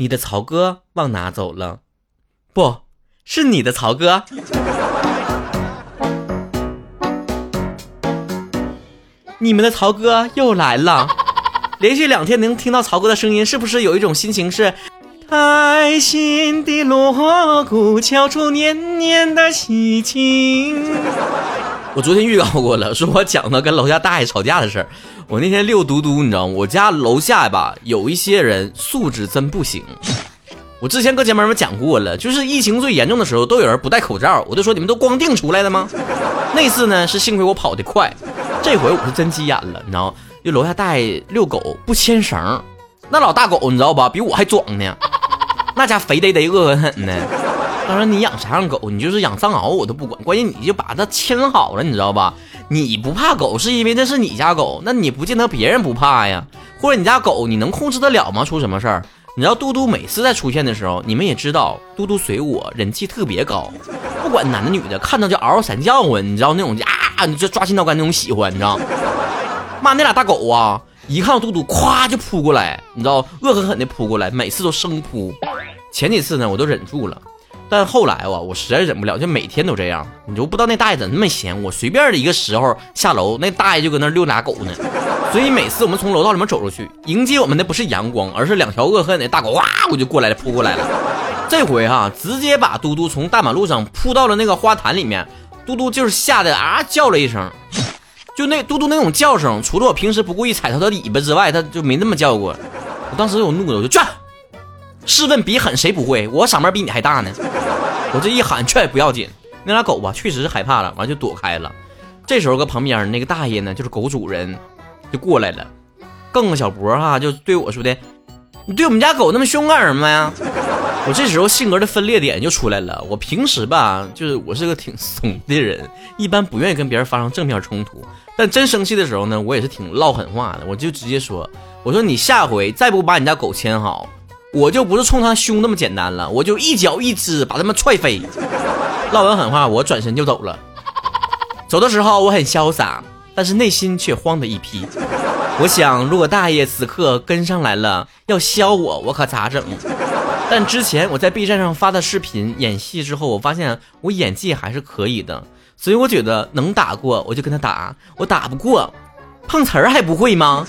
你的曹哥往哪走了？不是你的曹哥。你们的曹哥又来了，连续两天能听到曹哥的声音，是不是有一种心情是？开心的锣鼓敲出年年的喜庆。我昨天预告过了，说我讲的跟楼下大爷吵架的事儿。我那天遛嘟嘟，你知道吗？我家楼下吧，有一些人素质真不行。我之前跟姐妹们讲过了，就是疫情最严重的时候，都有人不戴口罩，我就说你们都光腚出来的吗？那次呢是幸亏我跑得快，这回我是真急眼了，你知道吗？就楼下大爷遛狗不牵绳，那老大狗你知道吧？比我还壮呢，那家肥得得、恶狠狠的。当然你养啥样狗，你就是养藏獒我都不管，关键你就把它牵好了，你知道吧？你不怕狗是因为那是你家狗，那你不见得别人不怕呀。或者你家狗你能控制得了吗？出什么事儿？你知道嘟嘟每次在出现的时候，你们也知道，嘟嘟随我人气特别高，不管男的女的，看到就嗷嗷三叫唤！你知道那种啊，你就抓心挠肝那种喜欢，你知道吗？妈，那俩大狗啊，一看到嘟嘟，咵就扑过来，你知道，恶狠狠的扑过来，每次都生扑。前几次呢，我都忍住了。但后来哇，我实在忍不了，就每天都这样。你就不知道那大爷怎么那么闲，我随便的一个时候下楼，那大爷就搁那遛俩狗呢。所以每次我们从楼道里面走出去，迎接我们的不是阳光，而是两条恶狠的大狗，哇，我就过来了，扑过来了。这回哈，直接把嘟嘟从大马路上扑到了那个花坛里面，嘟嘟就是吓得啊叫了一声，就那嘟嘟那种叫声，除了我平时不故意踩它的尾巴之外，它就没那么叫过。我当时我怒了，我就转。试问比狠谁不会？我嗓门比你还大呢！我这一喊劝不要紧，那俩狗吧确实是害怕了，完就躲开了。这时候搁旁边那个大爷呢，就是狗主人，就过来了，梗个小脖哈，就对我说的：“你对我们家狗那么凶干什么呀？”我这时候性格的分裂点就出来了。我平时吧，就是我是个挺怂的人，一般不愿意跟别人发生正面冲突，但真生气的时候呢，我也是挺唠狠话的。我就直接说：“我说你下回再不把你家狗牵好。”我就不是冲他凶那么简单了，我就一脚一只把他们踹飞。唠完狠话，我转身就走了。走的时候我很潇洒，但是内心却慌得一批。我想，如果大爷此刻跟上来了要削我，我可咋整？但之前我在 B 站上发的视频演戏之后，我发现我演技还是可以的，所以我觉得能打过我就跟他打，我打不过，碰瓷儿还不会吗？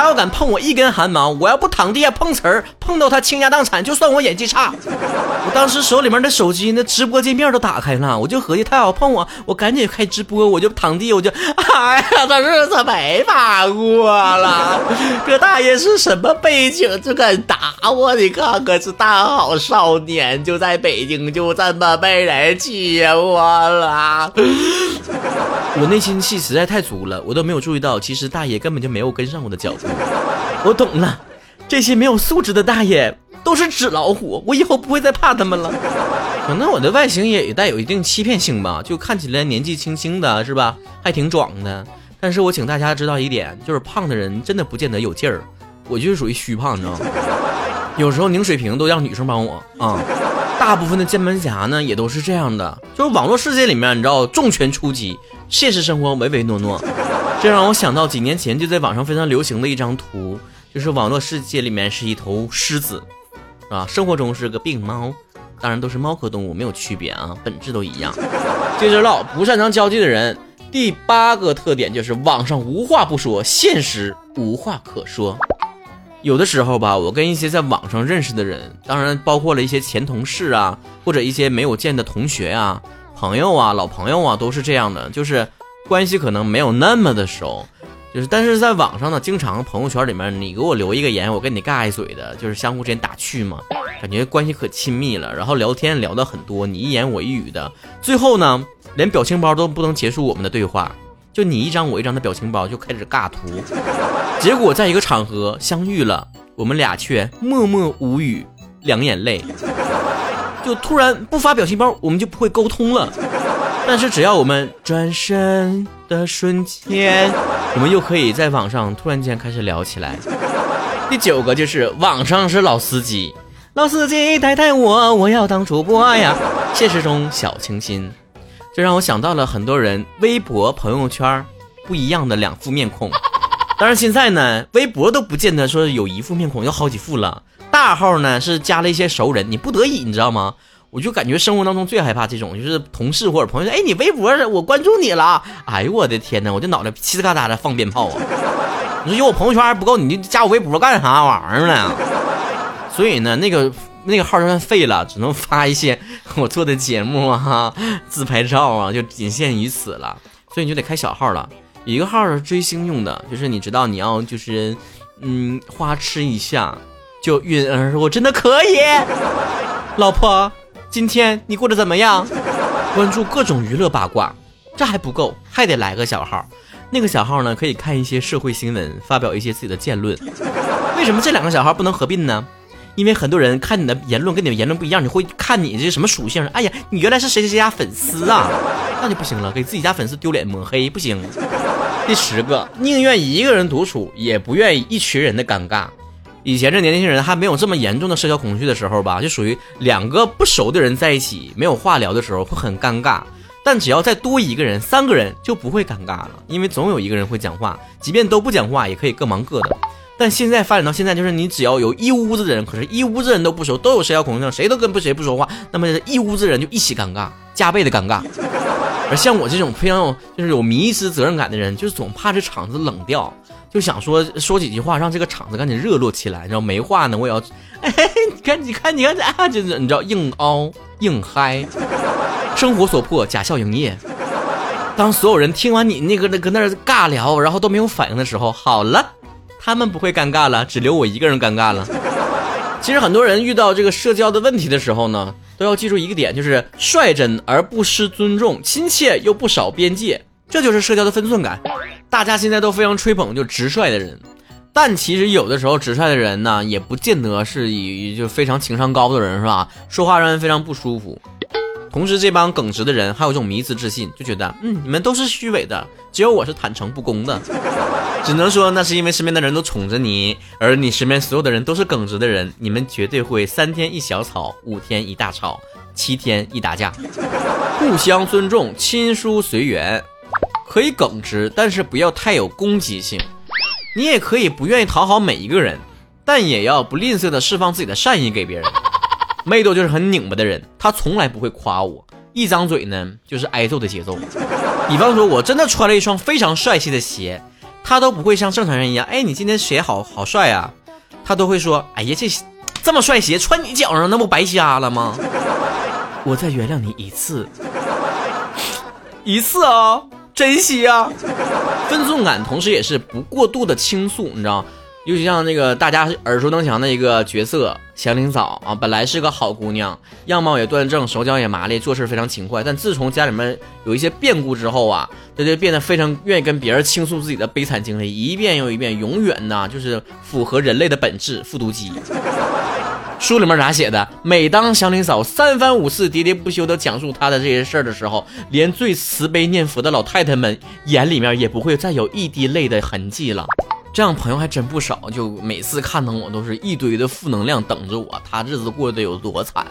他要敢碰我一根汗毛，我要不躺地下碰瓷儿，碰到他倾家荡产，就算我演技差。我当时手里面的手机那直播界面都打开了，我就合计他要碰我，我赶紧开直播，我就躺地，我就，哎呀，这日子没法过了。这大爷是什么背景就敢打我？你看看，是大好少年，就在北京就这么被人欺负了。我内心戏实在太足了，我都没有注意到，其实大爷根本就没有跟上我的脚步。我懂了，这些没有素质的大爷都是纸老虎，我以后不会再怕他们了。可能我的外形也带有一定欺骗性吧，就看起来年纪轻轻的，是吧？还挺壮的。但是我请大家知道一点，就是胖的人真的不见得有劲儿，我就是属于虚胖，你知道吗？有时候拧水瓶都让女生帮我啊。大部分的键盘侠呢也都是这样的，就是网络世界里面，你知道重拳出击，现实生活唯唯诺诺。这让我想到几年前就在网上非常流行的一张图，就是网络世界里面是一头狮子，啊，生活中是个病猫，当然都是猫科动物，没有区别啊，本质都一样。接着唠，不擅长交际的人，第八个特点就是网上无话不说，现实无话可说。有的时候吧，我跟一些在网上认识的人，当然包括了一些前同事啊，或者一些没有见的同学啊、朋友啊、老朋友啊，都是这样的，就是关系可能没有那么的熟，就是但是在网上呢，经常朋友圈里面你给我留一个言，我跟你尬一嘴的，就是相互之间打趣嘛，感觉关系可亲密了，然后聊天聊的很多，你一言我一语的，最后呢，连表情包都不能结束我们的对话。就你一张我一张的表情包就开始尬图，结果在一个场合相遇了，我们俩却默默无语，两眼泪。就突然不发表情包，我们就不会沟通了。但是只要我们转身的瞬间，我们又可以在网上突然间开始聊起来。第九个就是网上是老司机，老司机带带我，我要当主播呀。现实中小清新。这让我想到了很多人微博、朋友圈不一样的两副面孔。当然现在呢，微博都不见得说有一副面孔，有好几副了。大号呢是加了一些熟人，你不得已，你知道吗？我就感觉生活当中最害怕这种，就是同事或者朋友说，哎，你微博我关注你了，哎呦我的天哪，我这脑袋嘁哩嘎哒的放鞭炮啊！你说有我朋友圈还不够，你就加我微博干啥玩意儿呢？所以呢，那个那个号就算废了，只能发一些我做的节目啊、自拍照啊，就仅限于此了。所以你就得开小号了，一个号是追星用的，就是你知道你要就是嗯花痴一下就晕儿，我真的可以，老婆。今天你过得怎么样？关注各种娱乐八卦，这还不够，还得来个小号。那个小号呢，可以看一些社会新闻，发表一些自己的见论。为什么这两个小号不能合并呢？因为很多人看你的言论跟你的言论不一样，你会看你这什么属性？哎呀，你原来是谁谁谁家粉丝啊？那就不行了，给自己家粉丝丢脸抹黑不行。第十个，宁愿一个人独处，也不愿意一群人的尴尬。以前这年轻人还没有这么严重的社交恐惧的时候吧，就属于两个不熟的人在一起没有话聊的时候会很尴尬，但只要再多一个人，三个人就不会尴尬了，因为总有一个人会讲话，即便都不讲话也可以各忙各的。但现在发展到现在，就是你只要有一屋子的人，可是一屋子人都不熟，都有社交恐惧症，谁都跟不谁不说话，那么一屋子人就一起尴尬，加倍的尴尬。而像我这种非常有就是有迷失责任感的人，就是总怕这场子冷掉。就想说说几句话，让这个场子赶紧热络起来。你知道没话呢，我也要，哎，你看，你看，你看，啊，就是你知道硬凹硬嗨，生活所迫，假笑营业。当所有人听完你那个那搁那儿尬聊，然后都没有反应的时候，好了，他们不会尴尬了，只留我一个人尴尬了。其实很多人遇到这个社交的问题的时候呢，都要记住一个点，就是率真而不失尊重，亲切又不少边界。这就是社交的分寸感，大家现在都非常吹捧就直率的人，但其实有的时候直率的人呢，也不见得是以就非常情商高的人是吧？说话让人非常不舒服。同时，这帮耿直的人还有这种迷之自信，就觉得嗯，你们都是虚伪的，只有我是坦诚不公的。只能说那是因为身边的人都宠着你，而你身边所有的人都是耿直的人，你们绝对会三天一小吵，五天一大吵，七天一打架。互相尊重，亲疏随缘。可以耿直，但是不要太有攻击性。你也可以不愿意讨好每一个人，但也要不吝啬的释放自己的善意给别人。妹豆就是很拧巴的人，他从来不会夸我，一张嘴呢就是挨揍的节奏。比方说，我真的穿了一双非常帅气的鞋，他都不会像正常人一样，哎，你今天鞋好好帅啊，他都会说，哎呀，这这么帅鞋穿你脚上，那不白瞎了吗？我再原谅你一次，一次啊。珍惜啊，分寸感，同时也是不过度的倾诉，你知道尤其像那个大家耳熟能详的一个角色祥林嫂啊，本来是个好姑娘，样貌也端正，手脚也麻利，做事非常勤快。但自从家里面有一些变故之后啊，她就变得非常愿意跟别人倾诉自己的悲惨经历，一遍又一遍，永远呢就是符合人类的本质，复读机。书里面咋写的？每当祥林嫂三番五次、喋喋不休地讲述她的这些事儿的时候，连最慈悲念佛的老太太们眼里面也不会再有一滴泪的痕迹了。这样朋友还真不少，就每次看到我都是一堆的负能量等着我。他日子过得有多惨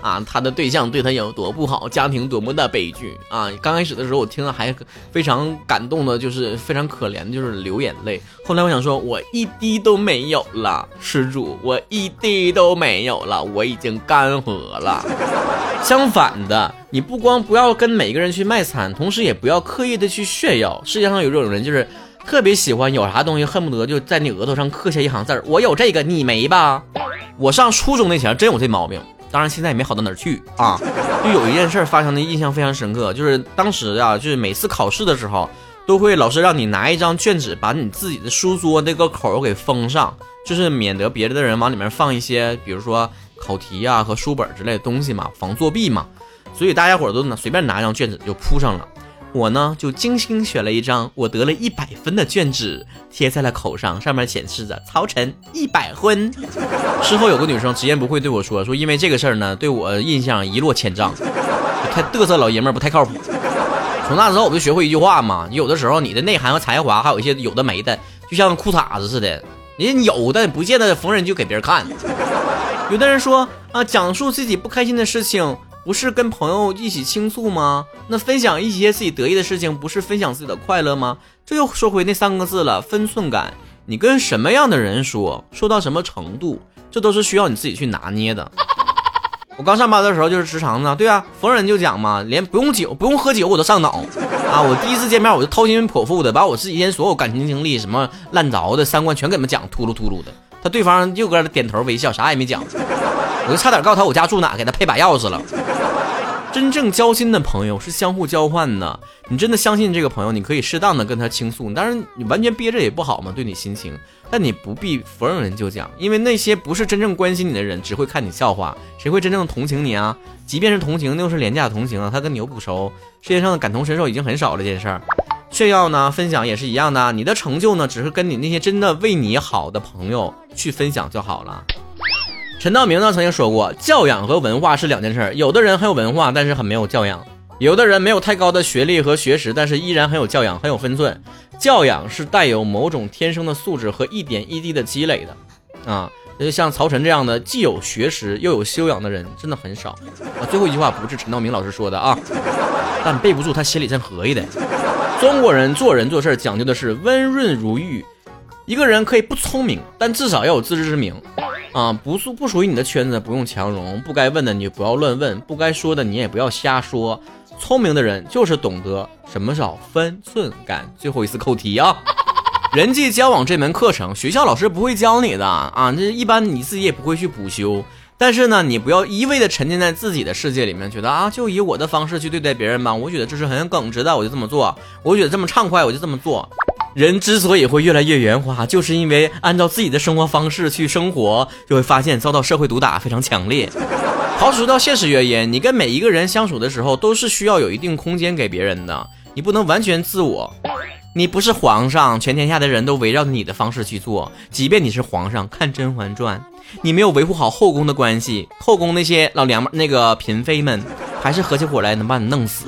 啊？他的对象对他有多不好？家庭多么的悲剧 啊？刚开始的时候我听了还非常感动的，就是非常可怜，就是流眼泪。后来我想说，我一滴都没有了，施主，我一滴都没有了，我已经干涸了。相反的，你不光不要跟每个人去卖惨，同时也不要刻意的去炫耀。世界上有这种人，就是。特别喜欢有啥东西，恨不得就在你额头上刻下一行字儿。我有这个，你没吧？我上初中那前真有这毛病，当然现在也没好到哪儿去啊。就有一件事发生的印象非常深刻，就是当时啊，就是每次考试的时候，都会老师让你拿一张卷纸，把你自己的书桌那个口给封上，就是免得别的人往里面放一些，比如说考题啊和书本之类的东西嘛，防作弊嘛。所以大家伙都拿随便拿一张卷子就铺上了。我呢，就精心选了一张我得了一百分的卷纸，贴在了口上，上面显示着“曹晨一百分”。事后有个女生直言不讳对我说：“说因为这个事儿呢，对我印象一落千丈，太嘚瑟老爷们儿不太靠谱。”从那之后我就学会一句话嘛，有的时候你的内涵和才华，还有一些有的没的，就像裤衩子似的，你有的不见得逢人就给别人看。有的人说啊，讲述自己不开心的事情。不是跟朋友一起倾诉吗？那分享一些自己得意的事情，不是分享自己的快乐吗？这又说回那三个字了，分寸感。你跟什么样的人说，说到什么程度，这都是需要你自己去拿捏的。我刚上班的时候就是直肠子，对啊，逢人就讲嘛，连不用酒不用喝酒我都上脑啊！我第一次见面我就掏心剖腹的把我自己以前所有感情经历什么烂着的三观全给他们讲秃噜秃噜的，他对方就搁那点头微笑，啥也没讲，我就差点告诉他我家住哪，给他配把钥匙了。真正交心的朋友是相互交换的，你真的相信这个朋友，你可以适当的跟他倾诉，当然你完全憋着也不好嘛，对你心情。但你不必逢人就讲，因为那些不是真正关心你的人，只会看你笑话，谁会真正同情你啊？即便是同情，又是廉价同情啊，他跟你又不熟。世界上的感同身受已经很少了，这件事儿。炫耀呢，分享也是一样的，你的成就呢，只是跟你那些真的为你好的朋友去分享就好了。陈道明呢曾经说过，教养和文化是两件事。有的人很有文化，但是很没有教养；有的人没有太高的学历和学识，但是依然很有教养，很有分寸。教养是带有某种天生的素质和一点一滴的积累的，啊，就像曹晨这样的既有学识又有修养的人真的很少。啊，最后一句话不是陈道明老师说的啊，但背不住他心里真合意的。中国人做人做事讲究的是温润如玉。一个人可以不聪明，但至少要有自知之明。啊，不属不属于你的圈子，不用强融；不该问的你不要乱问，不该说的你也不要瞎说。聪明的人就是懂得什么叫分寸感。最后一次扣题啊！人际交往这门课程，学校老师不会教你的啊，这一般你自己也不会去补修。但是呢，你不要一味的沉浸在自己的世界里面，觉得啊，就以我的方式去对待别人吧。我觉得这是很耿直的，我就这么做。我觉得这么畅快，我就这么做。人之所以会越来越圆滑，就是因为按照自己的生活方式去生活，就会发现遭到社会毒打非常强烈。刨除到现实原因，你跟每一个人相处的时候，都是需要有一定空间给别人的，你不能完全自我。你不是皇上，全天下的人都围绕着你的方式去做。即便你是皇上，看《甄嬛传》，你没有维护好后宫的关系，后宫那些老娘们、那个嫔妃们，还是合起伙来能把你弄死。